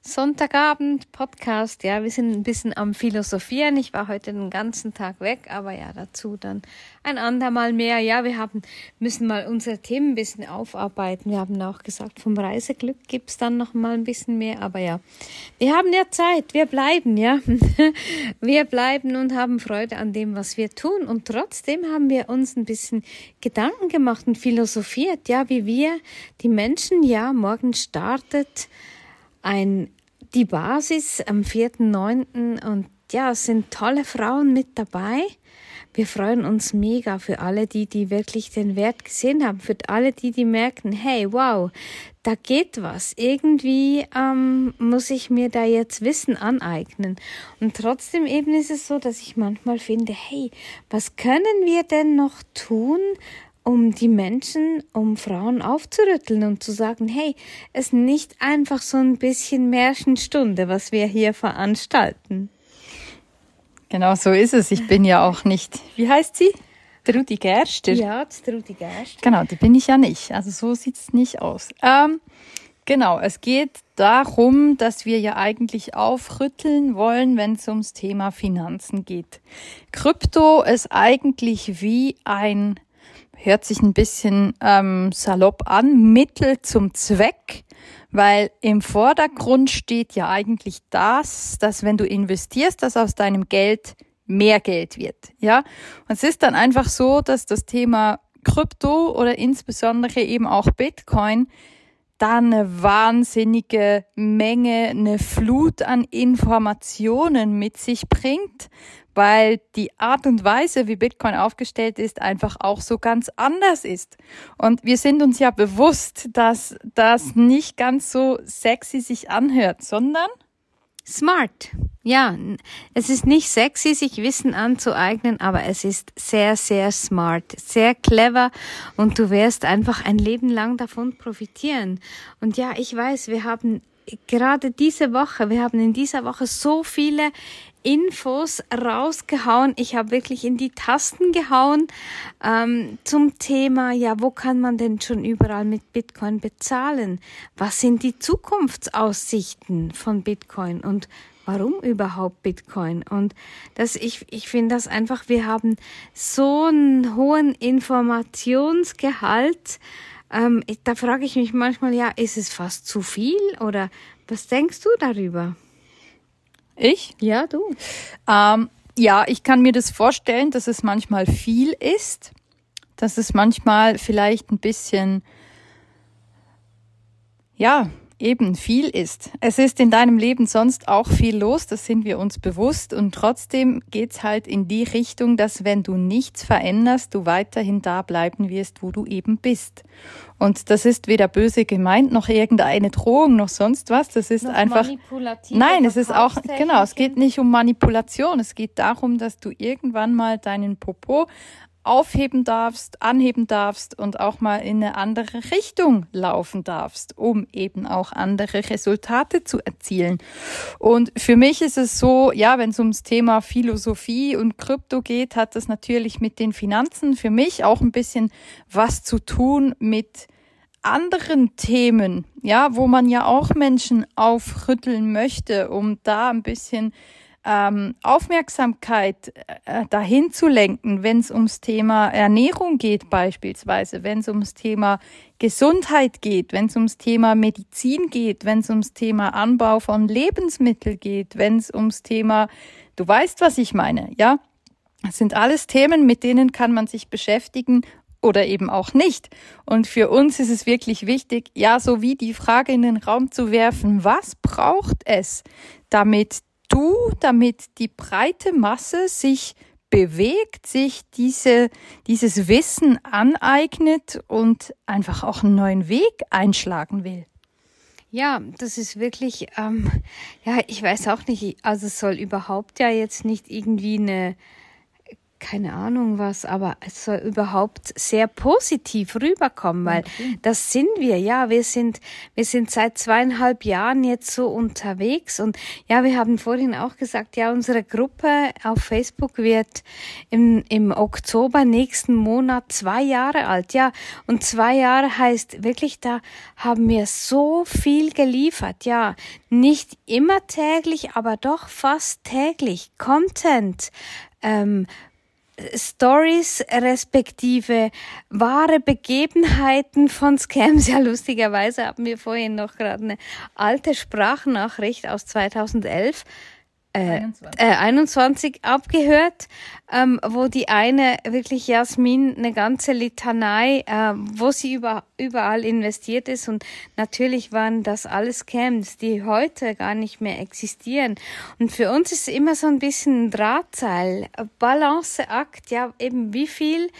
Sonntagabend Podcast. Ja, wir sind ein bisschen am Philosophieren. Ich war heute den ganzen Tag weg, aber ja, dazu dann ein andermal mehr. Ja, wir haben, müssen mal unsere Themen ein bisschen aufarbeiten. Wir haben auch gesagt, vom Reiseglück gibt's dann noch mal ein bisschen mehr. Aber ja, wir haben ja Zeit. Wir bleiben, ja. wir bleiben und haben Freude an dem, was wir tun. Und trotzdem haben wir uns ein bisschen Gedanken gemacht und philosophiert, ja, wie wir die Menschen, ja, morgen startet ein, die Basis am 4.9. und ja, es sind tolle Frauen mit dabei. Wir freuen uns mega für alle, die, die wirklich den Wert gesehen haben, für alle, die, die merken, hey, wow, da geht was. Irgendwie ähm, muss ich mir da jetzt Wissen aneignen. Und trotzdem eben ist es so, dass ich manchmal finde, hey, was können wir denn noch tun, um die Menschen, um Frauen aufzurütteln und zu sagen, hey, es ist nicht einfach so ein bisschen Märchenstunde, was wir hier veranstalten. Genau so ist es. Ich bin ja auch nicht, wie heißt sie? Trudi Gerster. Ja, Trudi Gerster. Genau, die bin ich ja nicht. Also so sieht es nicht aus. Ähm, genau, es geht darum, dass wir ja eigentlich aufrütteln wollen, wenn es ums Thema Finanzen geht. Krypto ist eigentlich wie ein hört sich ein bisschen ähm, salopp an, Mittel zum Zweck, weil im Vordergrund steht ja eigentlich das, dass wenn du investierst, dass aus deinem Geld mehr Geld wird, ja. Und es ist dann einfach so, dass das Thema Krypto oder insbesondere eben auch Bitcoin da eine wahnsinnige Menge, eine Flut an Informationen mit sich bringt, weil die Art und Weise, wie Bitcoin aufgestellt ist, einfach auch so ganz anders ist. Und wir sind uns ja bewusst, dass das nicht ganz so sexy sich anhört, sondern smart. Ja, es ist nicht sexy, sich Wissen anzueignen, aber es ist sehr, sehr smart, sehr clever und du wirst einfach ein Leben lang davon profitieren. Und ja, ich weiß, wir haben gerade diese Woche, wir haben in dieser Woche so viele Infos rausgehauen. Ich habe wirklich in die Tasten gehauen ähm, zum Thema, ja, wo kann man denn schon überall mit Bitcoin bezahlen? Was sind die Zukunftsaussichten von Bitcoin und warum überhaupt Bitcoin? Und das, ich, ich finde das einfach, wir haben so einen hohen Informationsgehalt. Ähm, da frage ich mich manchmal, ja, ist es fast zu viel oder was denkst du darüber? Ich? Ja, du. Ähm, ja, ich kann mir das vorstellen, dass es manchmal viel ist, dass es manchmal vielleicht ein bisschen, ja, eben viel ist. Es ist in deinem Leben sonst auch viel los, das sind wir uns bewusst und trotzdem geht's halt in die Richtung, dass wenn du nichts veränderst, du weiterhin da bleiben wirst, wo du eben bist. Und das ist weder böse gemeint, noch irgendeine Drohung, noch sonst was. Das ist noch einfach. Nein, es ist auch, genau, es geht nicht um Manipulation. Es geht darum, dass du irgendwann mal deinen Popo aufheben darfst, anheben darfst und auch mal in eine andere Richtung laufen darfst, um eben auch andere Resultate zu erzielen. Und für mich ist es so, ja, wenn es ums Thema Philosophie und Krypto geht, hat das natürlich mit den Finanzen für mich auch ein bisschen was zu tun mit anderen Themen, ja, wo man ja auch Menschen aufrütteln möchte, um da ein bisschen ähm, Aufmerksamkeit äh, dahin zu lenken, wenn es ums Thema Ernährung geht beispielsweise, wenn es ums Thema Gesundheit geht, wenn es ums Thema Medizin geht, wenn es ums Thema Anbau von Lebensmitteln geht, wenn es ums Thema, du weißt, was ich meine, ja? Das sind alles Themen, mit denen kann man sich beschäftigen oder eben auch nicht. Und für uns ist es wirklich wichtig, ja, so wie die Frage in den Raum zu werfen, was braucht es, damit du, damit die breite Masse sich bewegt, sich diese, dieses Wissen aneignet und einfach auch einen neuen Weg einschlagen will. Ja, das ist wirklich, ähm, ja, ich weiß auch nicht, also es soll überhaupt ja jetzt nicht irgendwie eine keine Ahnung was, aber es soll überhaupt sehr positiv rüberkommen, weil okay. das sind wir, ja, wir sind, wir sind seit zweieinhalb Jahren jetzt so unterwegs und ja, wir haben vorhin auch gesagt, ja, unsere Gruppe auf Facebook wird im, im Oktober nächsten Monat zwei Jahre alt, ja, und zwei Jahre heißt wirklich, da haben wir so viel geliefert, ja, nicht immer täglich, aber doch fast täglich Content, ähm, Stories respektive wahre Begebenheiten von Scams. Ja, lustigerweise haben wir vorhin noch gerade eine alte Sprachnachricht aus 2011 21. Äh, 21 äh, abgehört, ähm, wo die eine wirklich Jasmin eine ganze Litanei, äh, wo sie über, überall investiert ist und natürlich waren das alles Scams, die heute gar nicht mehr existieren. Und für uns ist immer so ein bisschen ein Drahtseil, Balanceakt, ja eben wie viel,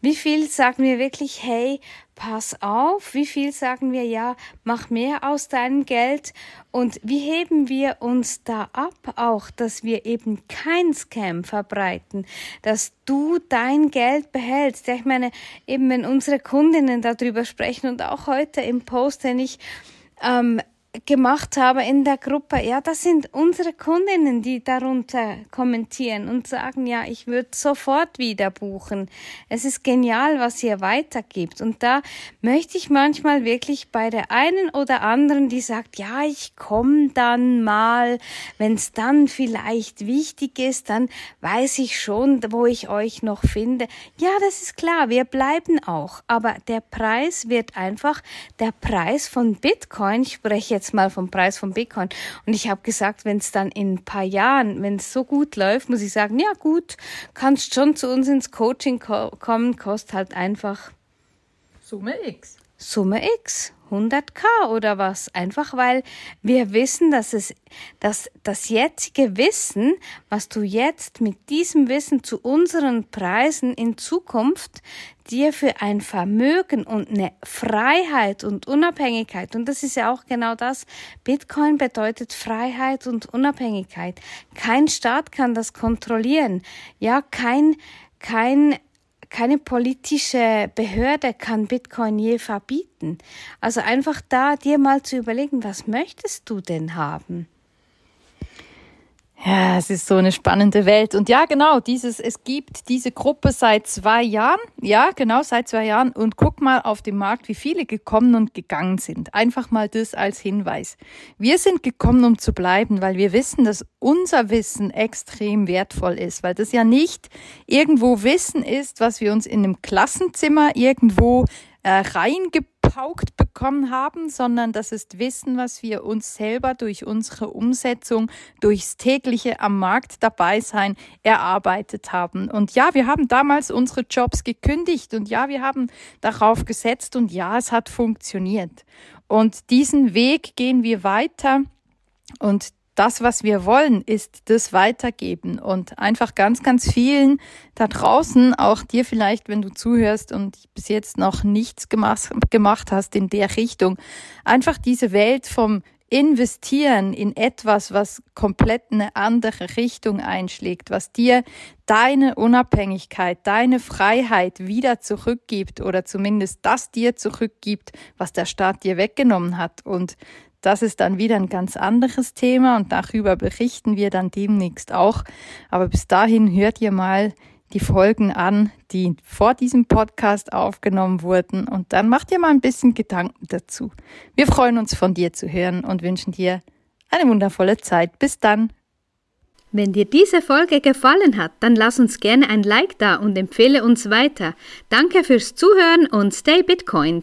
wie viel sagen wir wirklich, hey, pass auf, wie viel sagen wir ja, mach mehr aus deinem Geld und wie heben wir uns da ab auch, dass wir eben kein Scam verbreiten, dass du dein Geld behältst. Ja, ich meine, eben wenn unsere Kundinnen darüber sprechen und auch heute im Post, den ich ähm, gemacht habe in der Gruppe, ja, das sind unsere Kundinnen, die darunter kommentieren und sagen, ja, ich würde sofort wieder buchen. Es ist genial, was ihr weitergibt. Und da möchte ich manchmal wirklich bei der einen oder anderen, die sagt, ja, ich komme dann mal, wenn es dann vielleicht wichtig ist, dann weiß ich schon, wo ich euch noch finde. Ja, das ist klar, wir bleiben auch. Aber der Preis wird einfach der Preis von Bitcoin, ich spreche jetzt mal vom Preis von Bitcoin. Und ich habe gesagt, wenn es dann in ein paar Jahren, wenn es so gut läuft, muss ich sagen, ja gut, kannst schon zu uns ins Coaching ko kommen, kostet halt einfach Summe X. Summe X. 100k oder was? Einfach weil wir wissen, dass es, dass das jetzige Wissen, was du jetzt mit diesem Wissen zu unseren Preisen in Zukunft dir für ein Vermögen und eine Freiheit und Unabhängigkeit, und das ist ja auch genau das, Bitcoin bedeutet Freiheit und Unabhängigkeit. Kein Staat kann das kontrollieren. Ja, kein, kein keine politische Behörde kann Bitcoin je verbieten. Also einfach da dir mal zu überlegen, was möchtest du denn haben? Ja, es ist so eine spannende Welt. Und ja, genau, dieses, es gibt diese Gruppe seit zwei Jahren. Ja, genau, seit zwei Jahren. Und guck mal auf dem Markt, wie viele gekommen und gegangen sind. Einfach mal das als Hinweis. Wir sind gekommen, um zu bleiben, weil wir wissen, dass unser Wissen extrem wertvoll ist, weil das ja nicht irgendwo Wissen ist, was wir uns in einem Klassenzimmer irgendwo äh, reingepaukt bekommen haben, sondern das ist Wissen, was wir uns selber durch unsere Umsetzung, durchs tägliche am Markt dabei sein erarbeitet haben. Und ja, wir haben damals unsere Jobs gekündigt und ja, wir haben darauf gesetzt und ja, es hat funktioniert. Und diesen Weg gehen wir weiter. Und das, was wir wollen, ist das weitergeben und einfach ganz, ganz vielen da draußen, auch dir vielleicht, wenn du zuhörst und bis jetzt noch nichts gemacht, hast in der Richtung, einfach diese Welt vom investieren in etwas, was komplett eine andere Richtung einschlägt, was dir deine Unabhängigkeit, deine Freiheit wieder zurückgibt oder zumindest das dir zurückgibt, was der Staat dir weggenommen hat. Und das ist dann wieder ein ganz anderes Thema und darüber berichten wir dann demnächst auch. Aber bis dahin hört ihr mal die Folgen an, die vor diesem Podcast aufgenommen wurden und dann macht ihr mal ein bisschen Gedanken dazu. Wir freuen uns von dir zu hören und wünschen dir eine wundervolle Zeit. Bis dann. Wenn dir diese Folge gefallen hat, dann lass uns gerne ein Like da und empfehle uns weiter. Danke fürs Zuhören und stay Bitcoin.